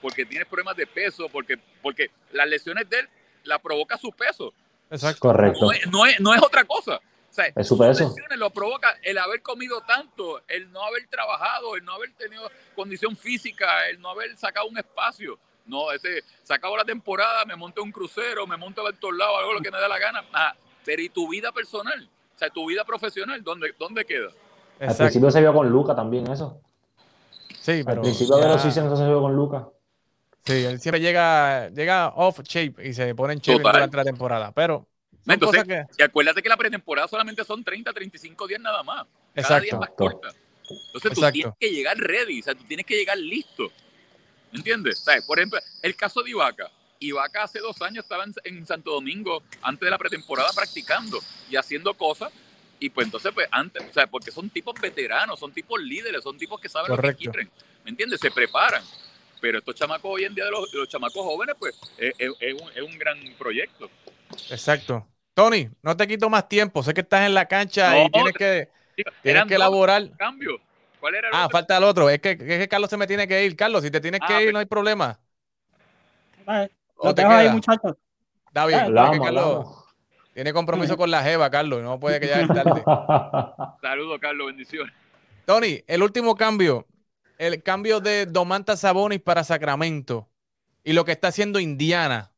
porque tienes problemas de peso, porque, porque las lesiones de él la provoca su peso. Exacto. Correcto. No es, no es, no es otra cosa. O sea, Es su peso. lo provoca el haber comido tanto, el no haber trabajado, el no haber tenido condición física, el no haber sacado un espacio. No, ese, se acabó la temporada, me monto un crucero, me monto a todos lados, hago lo que me da la gana. Ah, pero ¿y tu vida personal? O sea, tu vida profesional, ¿dónde, dónde queda? Al principio se vio con Luca también eso. Sí, Al pero principio de los seasons eso se vio con Luca. Sí, él siempre llega, llega off shape y se pone en shape Total. durante la temporada. Pero Entonces, que. Y acuérdate que la pretemporada solamente son 30, 35 días nada más. Cada Exacto. día es más corta. Entonces tú tienes que llegar ready, o sea, tú tienes que llegar listo. ¿Entiendes? O sea, por ejemplo, el caso de Ibaka. Ibaka hace dos años estaba en, en Santo Domingo antes de la pretemporada practicando y haciendo cosas. Y pues entonces, pues antes, o sea, porque son tipos veteranos, son tipos líderes, son tipos que saben Correcto. lo que quieren. ¿Me entiendes? Se preparan. Pero estos chamacos hoy en día, de los, de los chamacos jóvenes, pues es, es- es un, es un gran proyecto. Exacto. Tony, no te quito más tiempo. Sé que estás en la cancha No, y tienes que, tienes que elaborar. cambios. ¿Cuál era el Ah, otro? falta el otro. Es que, es que Carlos se me tiene que ir. Carlos, si te tienes Ah, que ir, pero- no hay problema. Vale, ¿O Lo te ahí, muchachos. Está bien. Es Carlos tiene compromiso con la Jeva, Carlos. No puede que llegue tarde. Saludos, Carlos, bendiciones. Tony, el último cambio. El cambio de Domantas Sabonis para Sacramento. y lo que está haciendo Indiana.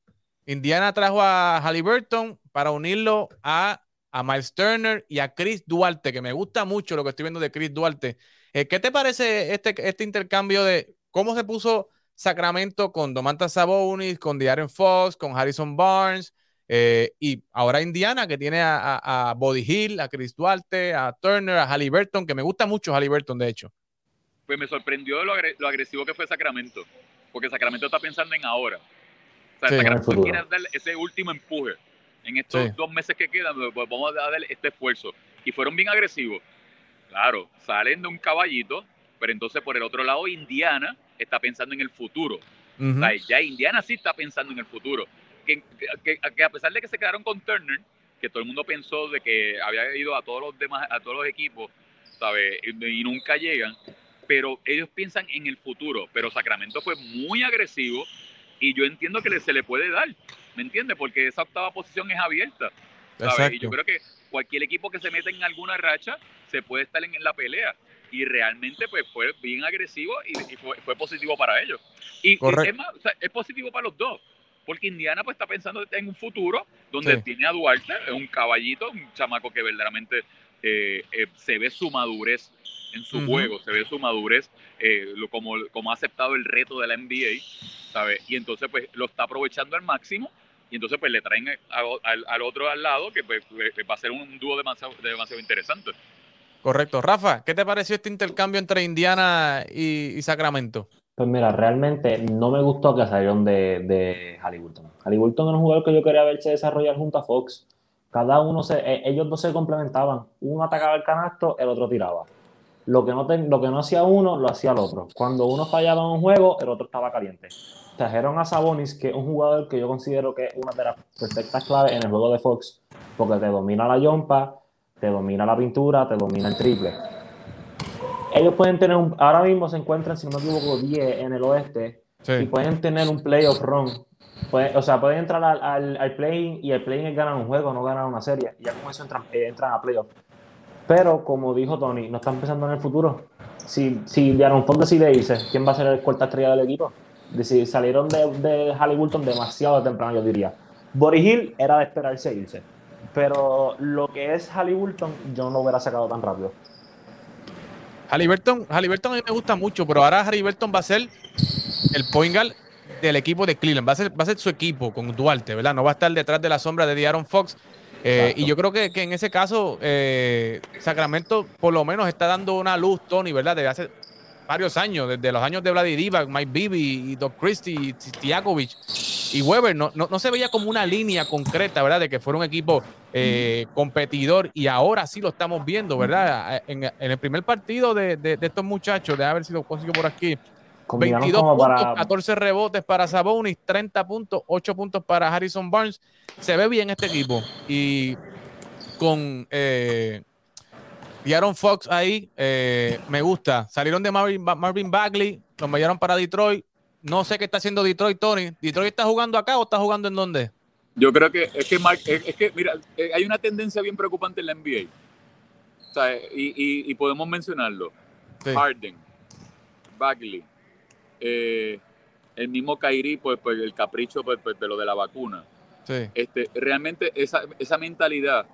Indiana trajo a Halliburton para unirlo a, a Miles Turner y a Chris Duarte, que me gusta mucho lo que estoy viendo de Chris Duarte. Eh, ¿Qué te parece este, este intercambio de cómo se puso Sacramento con Domantas Sabonis, con De'Aaron Fox, con Harrison Barnes? Eh, y ahora Indiana, que tiene a, a, Body Hill, a Chris Duarte, a Turner, a Halliburton, que me gusta mucho Halliburton, de hecho. Pues me sorprendió lo, agre lo agresivo que fue Sacramento, porque Sacramento está pensando en ahora. O sea, sí, Sacramento quiere dar ese último empuje. En estos sí. dos meses que quedan, pues vamos a dar este esfuerzo. Y fueron bien agresivos. Claro, salen de un caballito, pero entonces por el otro lado, Indiana está pensando en el futuro. Uh -huh. o sea, ya Indiana sí está pensando en el futuro que, que, que, a pesar de que se quedaron con Turner, que todo el mundo pensó de que había ido a todos los demás, a todos los equipos, ¿sabes? Y, y nunca llegan, pero ellos piensan en el futuro. Pero Sacramento fue muy agresivo y yo entiendo que se le puede dar, ¿me entiendes? Porque esa octava posición es abierta, ¿sabes? Y yo creo que cualquier equipo que se meta en alguna racha se puede estar en, la pelea y realmente pues fue bien agresivo y, y fue, fue, positivo para ellos. Y, y es, más, o sea, es positivo para los dos porque Indiana pues está pensando en un futuro donde sí. tiene a Duarte, es un caballito, un chamaco que verdaderamente eh, eh, se ve su madurez en su uh -huh. juego, se ve su madurez, eh, lo, como, como ha aceptado el reto de la NBA, ¿sabes? Y entonces pues lo está aprovechando al máximo y entonces pues le traen a, a, al otro al lado que pues, va a ser un dúo demasiado, demasiado interesante. Correcto. Rafa, ¿qué te pareció este intercambio entre Indiana y, y Sacramento? Pues mira, realmente no me gustó que salieron de, de Halliburton. Halliburton era un jugador que yo quería verse desarrollar junto a Fox. Cada uno, se, eh, ellos dos se complementaban. Uno atacaba el canasto, el otro tiraba. Lo que, no te, lo que no hacía uno, lo hacía el otro. Cuando uno fallaba en un juego, el otro estaba caliente. Trajeron a Sabonis, que es un jugador que yo considero que es una de las perfectas claves en el juego de Fox, porque te domina la yompa, te domina la pintura, te domina el triple ellos pueden tener un, ahora mismo se encuentran, si no me equivoco, 10 en el oeste sí. y pueden tener un playoff run. Pueden, o sea, pueden entrar al, al, al play y el play es ganar un juego, no ganar una serie. Y ya con eso entran, eh, entran a playoff. Pero, como dijo Tony, no están pensando en el futuro. Si, si Aaron Fox decide irse, ¿quién va a ser el cuarta estrella del equipo? Si salieron de, de Halliburton demasiado temprano, yo diría. Boris Hill era de esperarse irse. Pero lo que es Halliburton, yo no lo hubiera sacado tan rápido. Halliburton, Halliburton a mí me gusta mucho, pero ahora Halliburton va a ser el point guard del equipo de Cleveland. Va a ser, va a ser su equipo con Duarte, ¿verdad? No va a estar detrás de la sombra de De'Aaron Fox. Eh, y yo creo que, que en ese caso, eh, Sacramento por lo menos está dando una luz, Tony, ¿verdad? Desde hace varios años, desde los años de Vladi Divac, Mike Bibby, y Doc Christie, y Tiakovic y Weber, no, no, no, se veía como una línea concreta, ¿verdad? De que fuera un equipo eh, competidor y ahora sí lo estamos viendo, ¿verdad? En, en el primer partido de, de, de, estos muchachos, de haber sido consigo por aquí, 22 puntos, para... 14 rebotes para Sabonis, 30 puntos, 8 puntos para Harrison Barnes. Se ve bien este equipo y con... Eh, y Aaron Fox ahí, eh, me gusta. Salieron de Marvin, Marvin Bagley, lo enviaron para Detroit. No sé qué está haciendo Detroit, Tony. ¿Detroit está jugando acá o está jugando en dónde? Yo creo que es que, Mark, es, es que mira, eh, hay una tendencia bien preocupante en la NBA. O sea, y, y, y podemos mencionarlo. Sí. Harden, Bagley, eh, el mismo Kairi, pues, pues el capricho pues, pues, de lo de la vacuna. Sí. Este, realmente esa, esa mentalidad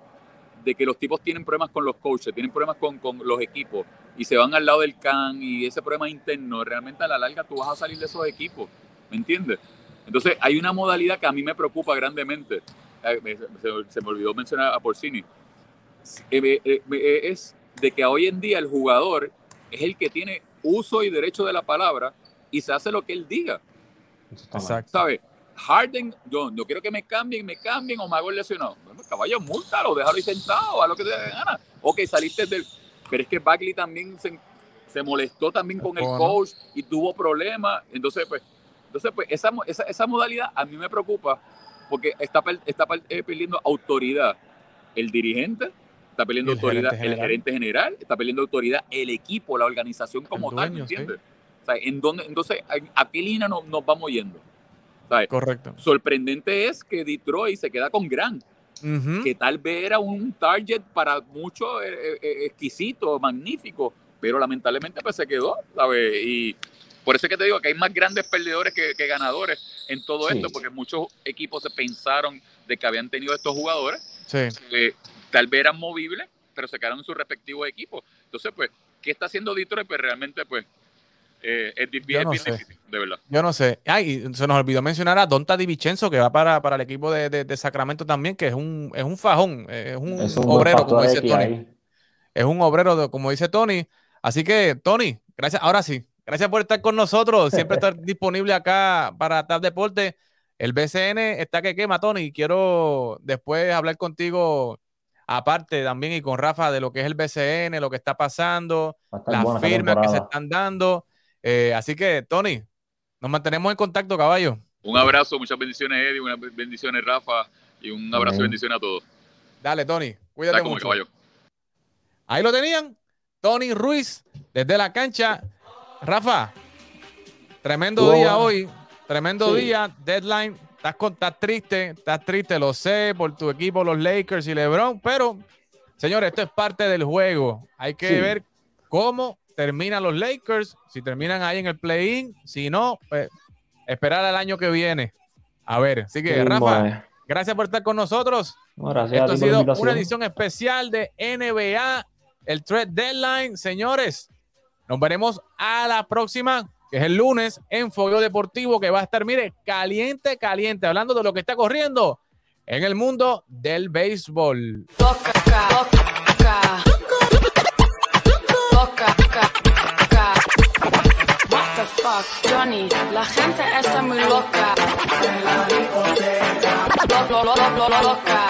de que los tipos tienen problemas con los coaches, tienen problemas con, con, los equipos y se van al lado del can y ese problema interno, realmente a la larga tú vas a salir de esos equipos, ¿me entiendes? Entonces hay una modalidad que a mí me preocupa grandemente, se, se me olvidó mencionar a Porcini, eh, eh, es de que hoy en día el jugador es el que tiene uso y derecho de la palabra y se hace lo que él diga. Exacto. ¿Sabes? Harden, yo no quiero que me cambien, me cambien o me hago el lesionado. Bueno, caballo, multalo, déjalo ahí sentado, a lo que te dé gana. Ok, saliste del. Pero es que Bagley también se, se molestó también con el coach y tuvo problemas. Entonces, pues, entonces, pues esa, esa, esa modalidad a mí me preocupa porque está, está eh, perdiendo autoridad el dirigente, está perdiendo el autoridad gerente el gerente general, está perdiendo autoridad el equipo, la organización como el tal, ¿me entiendes? Sí. O sea, ¿en dónde, entonces, ¿a qué línea nos, nos vamos yendo? ¿sabes? Correcto. Sorprendente es que Detroit se queda con Grant, uh -huh. que tal vez era un target para muchos eh, eh, exquisito, magnífico, pero lamentablemente pues se quedó, ¿sabes? Y, por eso es que te digo que hay más grandes perdedores que, que ganadores en todo Sí. esto, porque muchos equipos se pensaron de que habían tenido estos jugadores Sí. que tal vez eran movibles, pero se quedaron en sus respectivos equipos. Entonces, pues, ¿qué está haciendo Detroit? Pues realmente, pues, eh, es, difícil, Yo no es bien difícil, de verdad. Yo no sé. Ay, se nos olvidó mencionar a Donta Di Vincenzo, que va para, para el equipo de, de- de Sacramento también, que es un, es un fajón, es un, Es un buen obrero, como dice Tony. Es un obrero, de- como dice Tony. Así que, Tony, gracias. Ahora sí, gracias por estar con nosotros. Siempre estar disponible acá para TAP Deporte. El BCN está que quema, Tony. Quiero después hablar contigo, aparte también y con Rafa, de lo que es el BCN, lo que está pasando, las firmas que se están dando. Eh, así que, Tony, nos mantenemos en contacto, caballo. Un abrazo, muchas bendiciones, Eddie, unas bendiciones, Rafa, y un abrazo y bendiciones a todos. Dale, Tony. Cuídate Está mucho. caballo. Ahí lo tenían. Tony Ruiz desde la cancha. Rafa, tremendo día hoy. Tremendo Sí. día. Deadline. Estás, con- estás triste. Estás triste, lo sé, por tu equipo, los Lakers y LeBron. Pero, señores, esto es parte del juego. Hay que Sí. ver cómo terminan los Lakers. Si terminan ahí en el play-in. Si no, pues esperar al año que viene. A ver. Así que, Sí, Rafa, bueno. gracias por estar con nosotros. No, gracias a Esto ha sido una edición especial de NBA, el Trade Deadline. Señores, nos veremos a la próxima, que es el lunes, en Fogueo Deportivo, que va a estar, mire, caliente, caliente, hablando de lo que está corriendo en el mundo del béisbol. Johnny? La gente está muy loca. Lo- lo- lo- lo- lo- loca.